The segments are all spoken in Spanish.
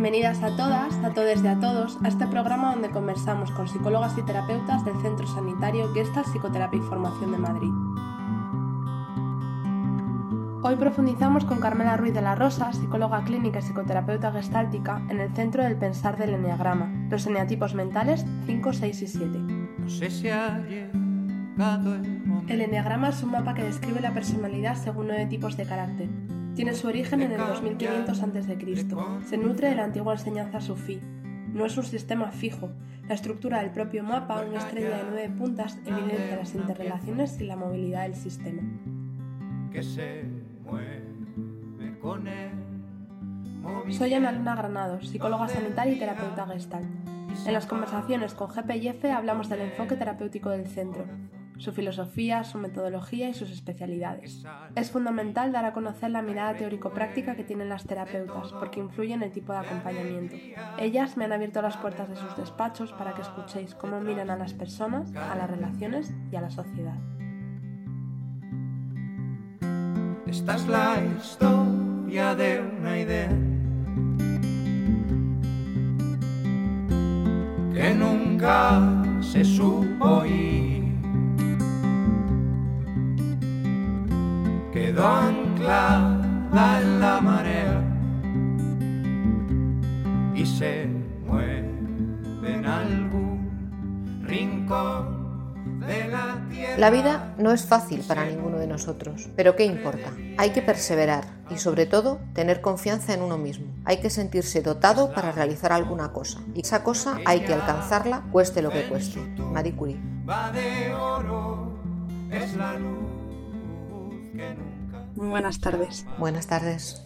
Bienvenidas a todas, a todos y a todos a este programa donde conversamos con psicólogas y terapeutas del Centro Sanitario Gestalt Psicoterapia y Formación de Madrid. Hoy profundizamos con Carmela Ruiz de la Rosa, psicóloga clínica y psicoterapeuta gestáltica, en el centro del pensar del eneagrama, los eneatipos mentales 5, 6 y 7. No sé si el eneagrama es un mapa que describe la personalidad según nueve tipos de carácter. Tiene su origen en el 2500 a.C. Se nutre de la antigua enseñanza sufí. No es un sistema fijo. La estructura del propio mapa, una estrella de nueve puntas, evidencia las interrelaciones y la movilidad del sistema. Soy Ana Luna Granados, psicóloga sanitaria y terapeuta gestal. En las conversaciones con GP y F hablamos del enfoque terapéutico del centro, su filosofía, su metodología y sus especialidades. Es fundamental dar a conocer la mirada teórico-práctica que tienen las terapeutas, porque influye en el tipo de acompañamiento. Ellas me han abierto las puertas de sus despachos para que escuchéis cómo miran a las personas, a las relaciones y a la sociedad. Esta es la historia de una idea que nunca se supo ir. En la marea y se mueve en algún rincón de la tierra. La vida no es fácil para ninguno de nosotros, pero ¿qué importa? Hay que perseverar y sobre todo tener confianza en uno mismo. Hay que sentirse dotado para realizar alguna cosa y esa cosa hay que alcanzarla cueste lo que cueste. Marie Curie. es la luz muy buenas tardes. Buenas tardes.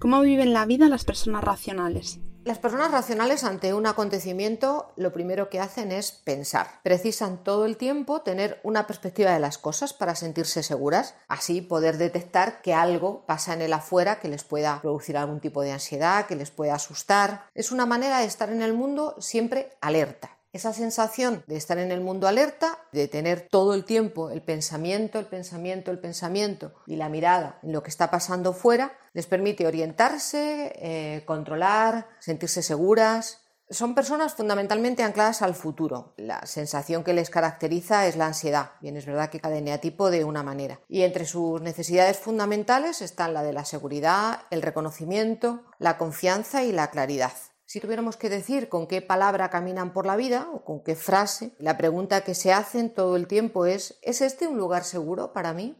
¿Cómo viven la vida las personas racionales? Las personas racionales ante un acontecimiento lo primero que hacen es pensar. Precisan todo el tiempo tener una perspectiva de las cosas para sentirse seguras, así poder detectar que algo pasa en el afuera que les pueda producir algún tipo de ansiedad, que les pueda asustar. Es una manera de estar en el mundo siempre alerta. Esa sensación de estar en el mundo alerta, de tener todo el tiempo el pensamiento, el pensamiento, el pensamiento y la mirada en lo que está pasando fuera, les permite orientarse, eh, controlar, sentirse seguras. Son personas fundamentalmente ancladas al futuro. La sensación que les caracteriza es la ansiedad. Bien, es verdad que cada eneatipo de una manera. Y entre sus necesidades fundamentales están la de la seguridad, el reconocimiento, la confianza y la claridad. Si tuviéramos que decir con qué palabra caminan por la vida o con qué frase, la pregunta que se hacen todo el tiempo es ¿es este un lugar seguro para mí?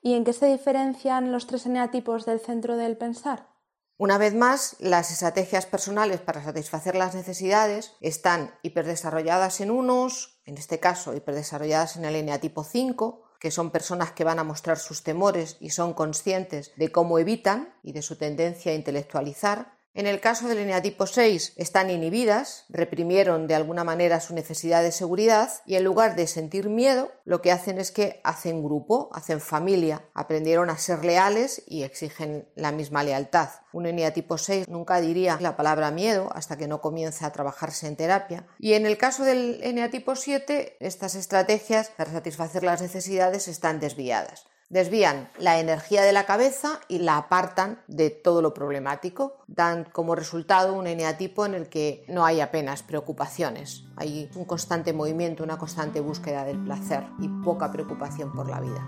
¿Y en qué se diferencian los tres eneatipos del centro del pensar? Una vez más, las estrategias personales para satisfacer las necesidades están hiperdesarrolladas en unos, en este caso hiperdesarrolladas en el eneatipo 5, que son personas que van a mostrar sus temores y son conscientes de cómo evitan y de su tendencia a intelectualizar, en el caso del eneatipo 6 están inhibidas, reprimieron de alguna manera su necesidad de seguridad y en lugar de sentir miedo, lo que hacen es que hacen grupo, hacen familia, aprendieron a ser leales y exigen la misma lealtad. Un eneatipo 6 nunca diría la palabra miedo hasta que no comience a trabajarse en terapia. Y en el caso del eneatipo 7, estas estrategias para satisfacer las necesidades están desviadas desvían la energía de la cabeza y la apartan de todo lo problemático. Dan como resultado un eneatipo en el que no hay apenas preocupaciones. Hay un constante movimiento, una constante búsqueda del placer y poca preocupación por la vida.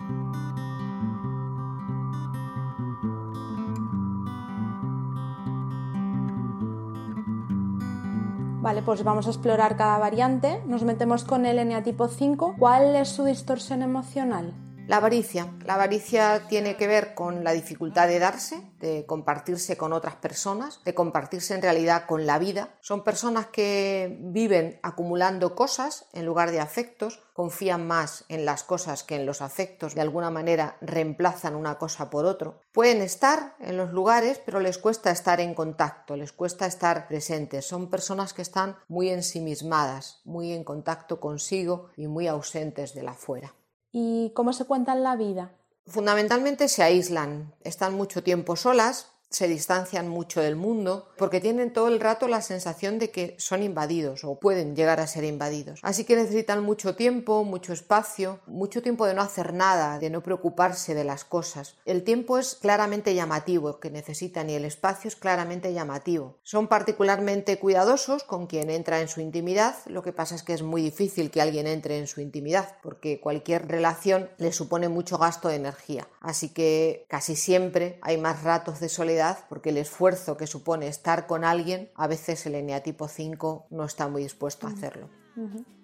Vale, pues vamos a explorar cada variante. Nos metemos con el eneatipo 5. ¿Cuál es su distorsión emocional? La avaricia. La avaricia tiene que ver con la dificultad de darse, de compartirse con otras personas, de compartirse en realidad con la vida. Son personas que viven acumulando cosas en lugar de afectos, confían más en las cosas que en los afectos, de alguna manera reemplazan una cosa por otro. Pueden estar en los lugares, pero les cuesta estar en contacto, les cuesta estar presentes. Son personas que están muy ensimismadas, muy en contacto consigo y muy ausentes de la afuera. ¿Y cómo se cuentan la vida? Fundamentalmente se aíslan, están mucho tiempo solas, se distancian mucho del mundo porque tienen todo el rato la sensación de que son invadidos o pueden llegar a ser invadidos. Así que necesitan mucho tiempo, mucho espacio, mucho tiempo de no hacer nada, de no preocuparse de las cosas. El tiempo es claramente llamativo que necesitan y el espacio es claramente llamativo. Son particularmente cuidadosos con quien entra en su intimidad, lo que pasa es que es muy difícil que alguien entre en su intimidad porque cualquier relación le supone mucho gasto de energía. Así que casi siempre hay más ratos de soledad porque el esfuerzo que supone estar con alguien, a veces el eneatipo 5 no está muy dispuesto a hacerlo.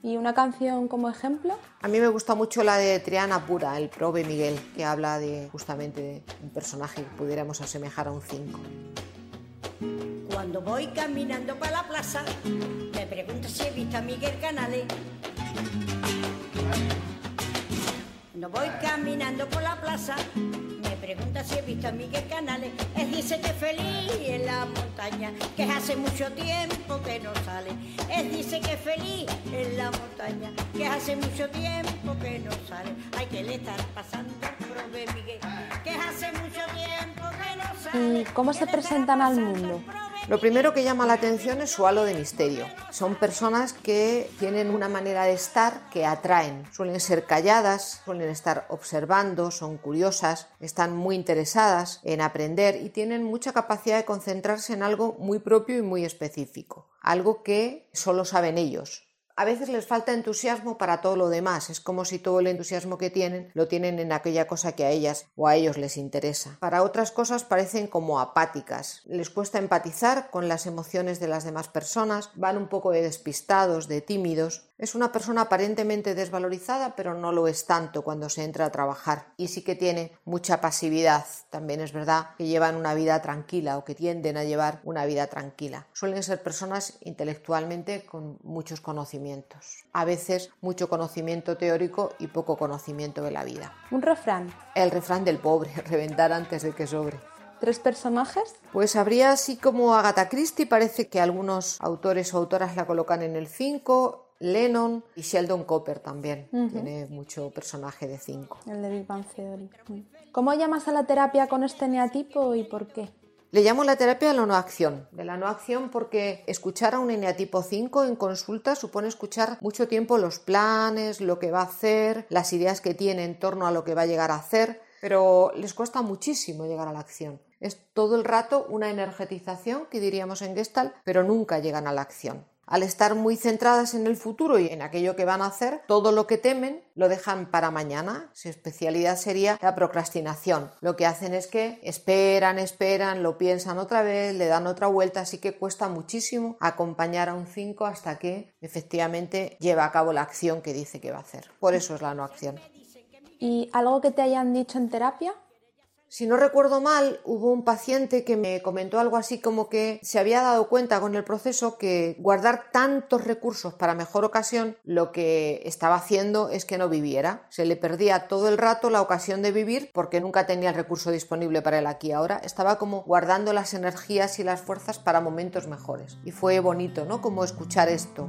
¿Y una canción como ejemplo? A mí me gusta mucho la de Triana Pura, el Prove Miguel, que habla de justamente de un personaje que pudiéramos asemejar a un 5. Cuando voy caminando para la plaza, me pregunto si he visto a Miguel Canales. Cuando voy caminando por la plaza, pregunta si he visto a Miguel Canales. Él dice que feliz en la montaña, que hace mucho tiempo que no sale. Él dice que feliz en la montaña, que hace mucho tiempo que no sale. Hay que le estar pasando prove Miguel, que hace mucho tiempo que no sale. ¿Y cómo se presentan al mundo? Lo primero que llama la atención es su halo de misterio. Son personas que tienen una manera de estar que atraen. Suelen ser calladas, suelen estar observando, son curiosas, están muy interesadas en aprender y tienen mucha capacidad de concentrarse en algo muy propio y muy específico. Algo que solo saben ellos, a veces les falta entusiasmo para todo lo demás. Es como si todo el entusiasmo que tienen lo tienen en aquella cosa que a ellas o a ellos les interesa. Para otras cosas parecen como apáticas. Les cuesta empatizar con las emociones de las demás personas, van un poco de despistados, de tímidos. Es una persona aparentemente desvalorizada, pero no lo es tanto cuando se entra a trabajar. Y sí que tiene mucha pasividad. También es verdad que llevan una vida tranquila o que tienden a llevar una vida tranquila. Suelen ser personas intelectualmente con muchos conocimientos. A veces mucho conocimiento teórico y poco conocimiento de la vida. Un refrán. El refrán del pobre, reventar antes de que sobre. ¿Tres personajes? Pues habría así como Agatha Christie, parece que algunos autores o autoras la colocan en el 5, Lennon y Sheldon Cooper también. Tiene mucho personaje de 5. El de Big Bang Theory. ¿Cómo llamas a la terapia con este neatipo y por qué? Le llamo la terapia de la no acción. De la no acción porque escuchar a un eneatipo 5 en consulta supone escuchar mucho tiempo los planes, lo que va a hacer, las ideas que tiene en torno a lo que va a llegar a hacer, pero les cuesta muchísimo llegar a la acción. Es todo el rato una energetización que diríamos en Gestalt, pero nunca llegan a la acción. Al estar muy centradas en el futuro y en aquello que van a hacer, todo lo que temen lo dejan para mañana. Su especialidad sería la procrastinación. Lo que hacen es que esperan, esperan, lo piensan otra vez, le dan otra vuelta, así que cuesta muchísimo acompañar a un 5 hasta que efectivamente lleva a cabo la acción que dice que va a hacer. Por eso es la no acción. ¿Y algo que te hayan dicho en terapia? Si no recuerdo mal, hubo un paciente que me comentó algo así como que se había dado cuenta con el proceso que guardar tantos recursos para mejor ocasión lo que estaba haciendo es que no viviera. Se le perdía todo el rato la ocasión de vivir porque nunca tenía el recurso disponible para él aquí. Ahora estaba como guardando las energías y las fuerzas para momentos mejores. Y fue bonito, ¿no? Como escuchar esto.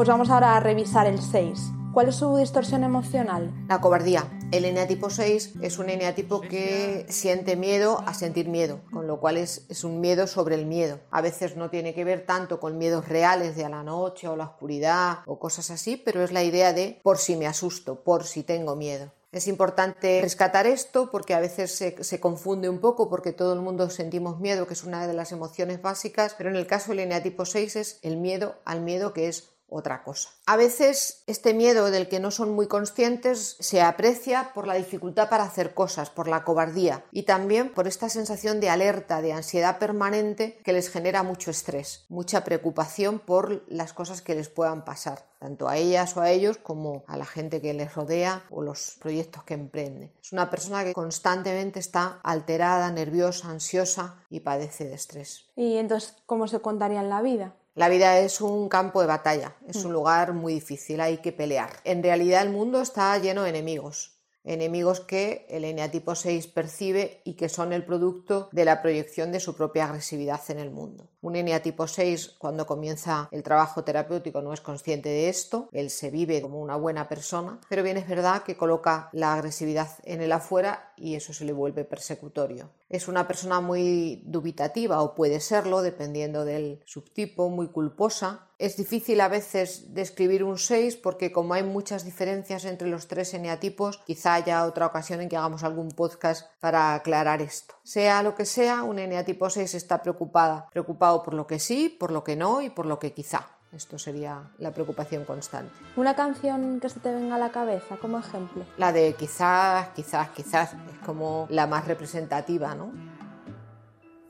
Pues vamos ahora a revisar el 6. ¿Cuál es su distorsión emocional? La cobardía. El eneatipo 6 es un eneatipo que siente miedo a sentir miedo, con lo cual es, es, un miedo sobre el miedo. A veces no tiene que ver tanto con miedos reales de a la noche o la oscuridad o cosas así, pero es la idea de por si me asusto, por si tengo miedo. Es importante rescatar esto porque a veces se, se, confunde un poco porque todo el mundo sentimos miedo, que es una de las emociones básicas, pero en el caso del eneatipo 6 es el miedo al miedo que es otra cosa. A veces este miedo del que no son muy conscientes se aprecia por la dificultad para hacer cosas, por la cobardía y también por esta sensación de alerta, de ansiedad permanente que les genera mucho estrés, mucha preocupación por las cosas que les puedan pasar, tanto a ellas o a ellos como a la gente que les rodea o los proyectos que emprende. Es una persona que constantemente está alterada, nerviosa, ansiosa y padece de estrés. ¿Y entonces cómo se contaría en la vida? La vida es un campo de batalla, es un lugar muy difícil, hay que pelear. En realidad el mundo está lleno de enemigos. Enemigos que el eneatipo 6 percibe y que son el producto de la proyección de su propia agresividad en el mundo. Un eneatipo 6 cuando comienza el trabajo terapéutico no es consciente de esto, él se vive como una buena persona, pero bien es verdad que coloca la agresividad en el afuera y eso se le vuelve persecutorio. Es una persona muy dubitativa o puede serlo dependiendo del subtipo, muy culposa. Es difícil a veces describir un 6 porque como hay muchas diferencias entre los tres eneatipos, quizá haya otra ocasión en que hagamos algún podcast para aclarar esto. Sea lo que sea, un eneatipo 6 está preocupada, preocupado por lo que sí, por lo que no y por lo que quizá. Esto sería la preocupación constante. Una canción que se te venga a la cabeza como ejemplo. La de quizás, quizás, quizás es como la más representativa, ¿no?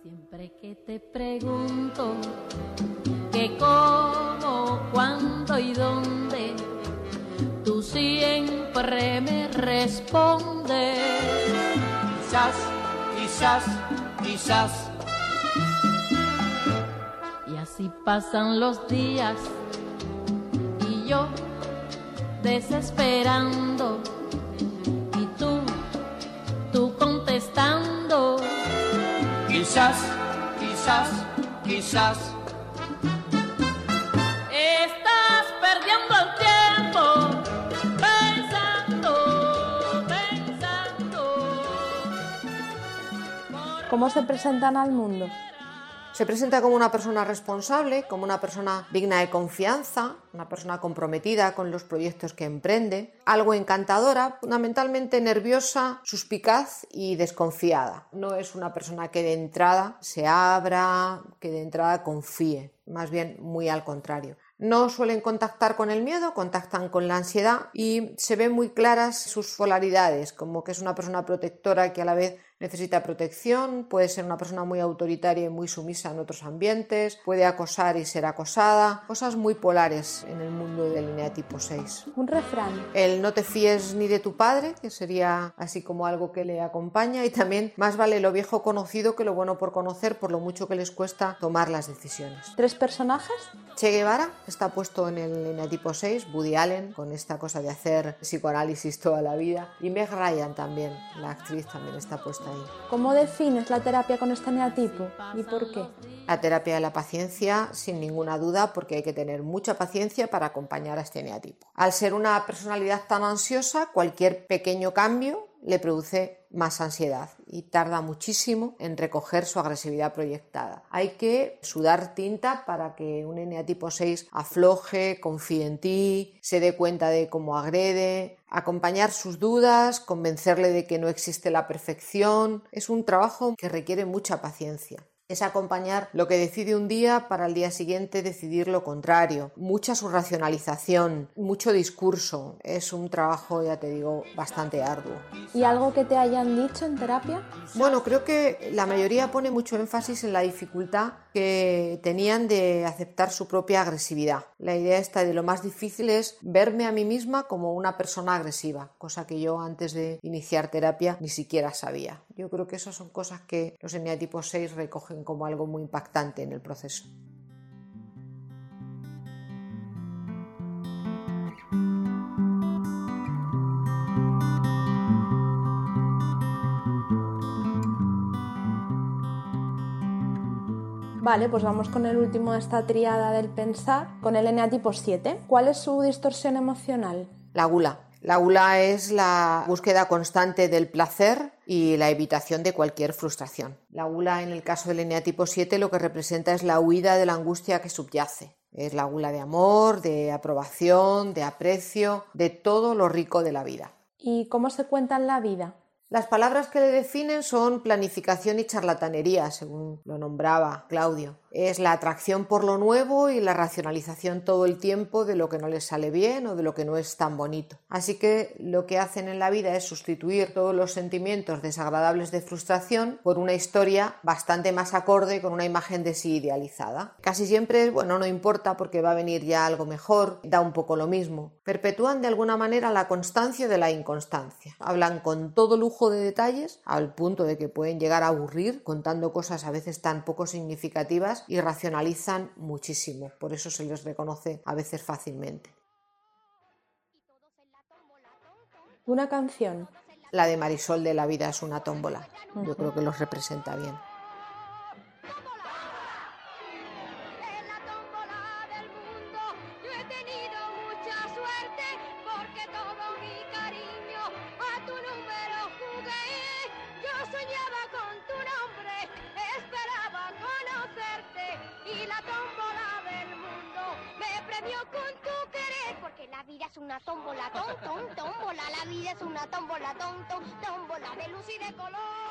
Siempre que te pregunto qué, cuándo y dónde, tú siempre me respondes. Quizás, quizás, quizás así pasan los días y yo desesperando y tú, tú contestando. Quizás, quizás, quizás. ¿Cómo se presentan al mundo? Se presenta como una persona responsable, como una persona digna de confianza, una persona comprometida con los proyectos que emprende, algo encantadora, fundamentalmente nerviosa, suspicaz y desconfiada. No es una persona que de entrada se abra, que de entrada confíe, más bien muy al contrario. No suelen contactar con el miedo, contactan con la ansiedad y se ven muy claras sus polaridades, como que es una persona protectora que a la vez necesita protección, puede ser una persona muy autoritaria y muy sumisa en otros ambientes, puede acosar y ser acosada, cosas muy polares en el mundo del tipo 6. Un refrán. El no te fíes ni de tu padre, que sería así como algo que le acompaña, y también más vale lo viejo conocido que lo bueno por conocer, por lo mucho que les cuesta tomar las decisiones. ¿Tres personajes? Che Guevara está puesto en el tipo 6, Woody Allen, con esta cosa de hacer psicoanálisis toda la vida, y Meg Ryan también, la actriz también está puesta ¿Cómo defines la terapia con este neatipo y por qué? La terapia de la paciencia, sin ninguna duda, porque hay que tener mucha paciencia para acompañar a este neatipo. Al ser una personalidad tan ansiosa, cualquier pequeño cambio le produce más ansiedad y tarda muchísimo en recoger su agresividad proyectada. Hay que sudar tinta para que un eneatipo 6 afloje, confíe en ti, se dé cuenta de cómo agrede, acompañar sus dudas, convencerle de que no existe la perfección. Es un trabajo que requiere mucha paciencia es acompañar lo que decide un día para el día siguiente decidir lo contrario. Mucha racionalización, mucho discurso. Es un trabajo, ya te digo, bastante arduo. ¿Y algo que te hayan dicho en terapia? Bueno, creo que la mayoría pone mucho énfasis en la dificultad que tenían de aceptar su propia agresividad. La idea esta de lo más difícil es verme a mí misma como una persona agresiva, cosa que yo antes de iniciar terapia ni siquiera sabía. Yo creo que esas son cosas que los eneatipos 6 recogen como algo muy impactante en el proceso. Vale, pues vamos con el último de esta triada del pensar, con el eneatipo 7. ¿Cuál es su distorsión emocional? La gula. La gula es la búsqueda constante del placer y la evitación de cualquier frustración. La gula en el caso del eneatipo 7 lo que representa es la huida de la angustia que subyace. Es la gula de amor, de aprobación, de aprecio, de todo lo rico de la vida. ¿Y cómo se cuenta en la vida? Las palabras que le definen son planificación y charlatanería, según lo nombraba Claudio. Es la atracción por lo nuevo y la racionalización todo el tiempo de lo que no les sale bien o de lo que no es tan bonito. Así que lo que hacen en la vida es sustituir todos los sentimientos desagradables de frustración por una historia bastante más acorde con una imagen de sí idealizada. Casi siempre, bueno, no importa porque va a venir ya algo mejor, da un poco lo mismo. Perpetúan de alguna manera la constancia de la inconstancia. Hablan con todo lujo de detalles al punto de que pueden llegar a aburrir contando cosas a veces tan poco significativas y racionalizan muchísimo, por eso se les reconoce a veces fácilmente. Una canción. La de Marisol de La vida es una tómbola. Yo creo que los representa bien. Es una tómbola, tom, tom, tómbola, la vida es una tómbola, tom, tom, tómbola de luz y de color.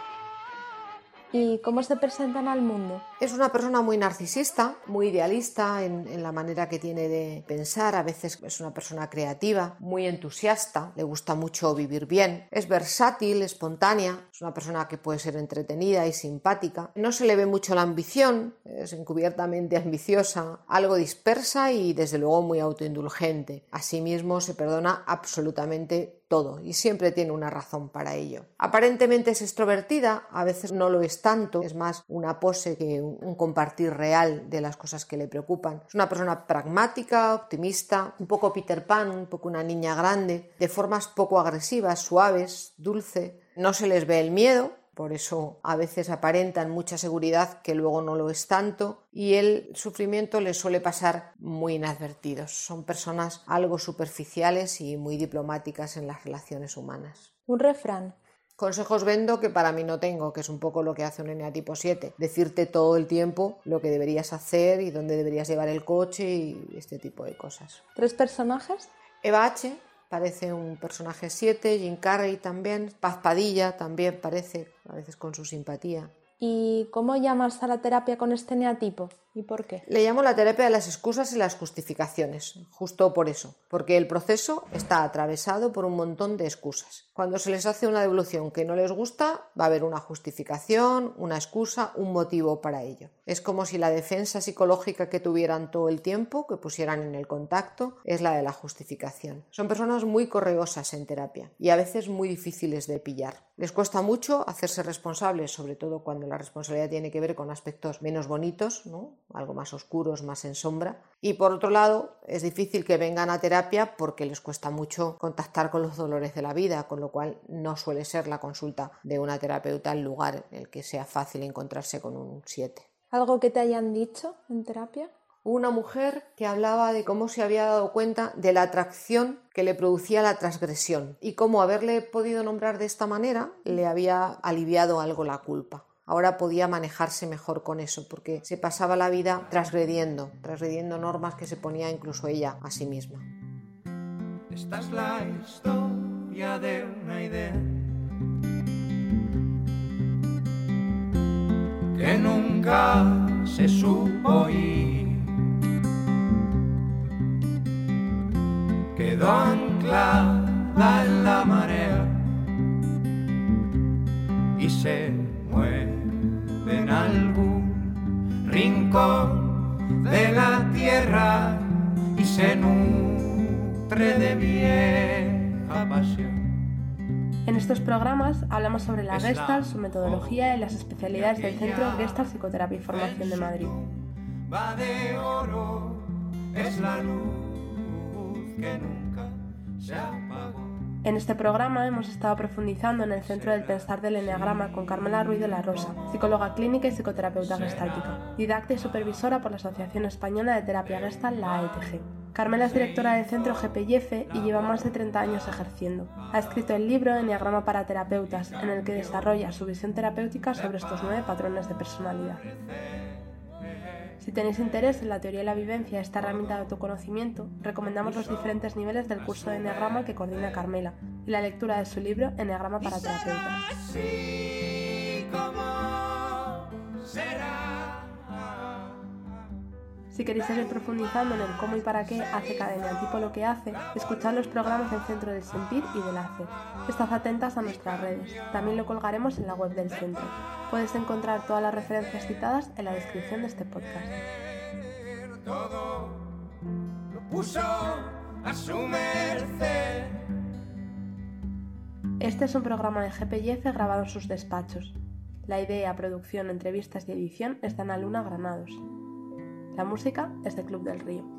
¿Y cómo se presentan al mundo? Es una persona muy narcisista, muy idealista en, la manera que tiene de pensar. A veces es una persona creativa, muy entusiasta, le gusta mucho vivir bien. Es versátil, espontánea, es una persona que puede ser entretenida y simpática. No se le ve mucho la ambición, es encubiertamente ambiciosa, algo dispersa y desde luego muy autoindulgente. Asimismo se perdona absolutamente todo y siempre tiene una razón para ello. Aparentemente es extrovertida, a veces no lo es tanto, es más una pose que un compartir real de las cosas que le preocupan. Es una persona pragmática, optimista, un poco Peter Pan, un poco una niña grande, de formas poco agresivas, suaves, dulce. No se les ve el miedo, por eso a veces aparentan mucha seguridad que luego no lo es tanto y el sufrimiento les suele pasar muy inadvertidos. Son personas algo superficiales y muy diplomáticas en las relaciones humanas. Un refrán. Consejos vendo que para mí no tengo, que es un poco lo que hace un eneatipo 7. Decirte todo el tiempo lo que deberías hacer y dónde deberías llevar el coche y este tipo de cosas. ¿Tres personajes? Eva H. parece un personaje 7, Jim Carrey también, Paz Padilla también parece, a veces con su simpatía. ¿Y cómo llamas a la terapia con este eneatipo? ¿Y por qué? Le llamo la terapia de las excusas y las justificaciones, justo por eso, porque el proceso está atravesado por un montón de excusas. Cuando se les hace una devolución que no les gusta, va a haber una justificación, una excusa, un motivo para ello. Es como si la defensa psicológica que tuvieran todo el tiempo, que pusieran en el contacto, es la de la justificación. Son personas muy correosas en terapia y a veces muy difíciles de pillar. Les cuesta mucho hacerse responsables, sobre todo cuando la responsabilidad tiene que ver con aspectos menos bonitos, algo más oscuros, más en sombra. Y por otro lado, es difícil que vengan a terapia porque les cuesta mucho contactar con los dolores de la vida, con lo cual no suele ser la consulta de una terapeuta el lugar en el que sea fácil encontrarse con un 7. ¿Algo que te hayan dicho en terapia? Una mujer que hablaba de cómo se había dado cuenta de la atracción que le producía la transgresión y cómo haberle podido nombrar de esta manera le había aliviado algo la culpa ahora podía manejarse mejor con eso, porque se pasaba la vida transgrediendo, transgrediendo normas que se ponía incluso ella a sí misma. Esta es la historia de una idea que nunca se supo ir. Quedó anclada en la marea y se mueve en algún rincón de la tierra y se nutre de vieja pasión. En estos programas hablamos sobre la Gestalt, su metodología y las especialidades del Centro Gestalt Psicoterapia y Formación de Madrid. Va de oro, es la luz que nunca se apagó. En este programa hemos estado profundizando en el centro del pensar del Enneagrama con Carmela Ruiz de la Rosa, psicóloga clínica y psicoterapeuta gestáltica, didacta y supervisora por la Asociación Española de Terapia Gestal, la AETG. Carmela es directora del centro GPIF y lleva más de 30 años ejerciendo. Ha escrito el libro Enneagrama para terapeutas, en el que desarrolla su visión terapéutica sobre estos nueve patrones de personalidad. Si tenéis interés en la teoría y la vivencia, esta herramienta de autoconocimiento, recomendamos los diferentes niveles del curso de Enneagrama que coordina Carmela y la lectura de su libro Enneagrama para terapeutas. Si queréis seguir profundizando en el cómo y para qué hace cada eneatipo lo que hace, escuchad los programas del Centro del Sentir y del ACE. Estad atentas a nuestras redes. También lo colgaremos en la web del centro. Puedes encontrar todas las referencias citadas en la descripción de este podcast. Todo lo puso a su merced. Este es un programa de GPIF grabado en sus despachos. La idea, producción, entrevistas y edición es de Ana Luna Granados. La música es de Club del Río.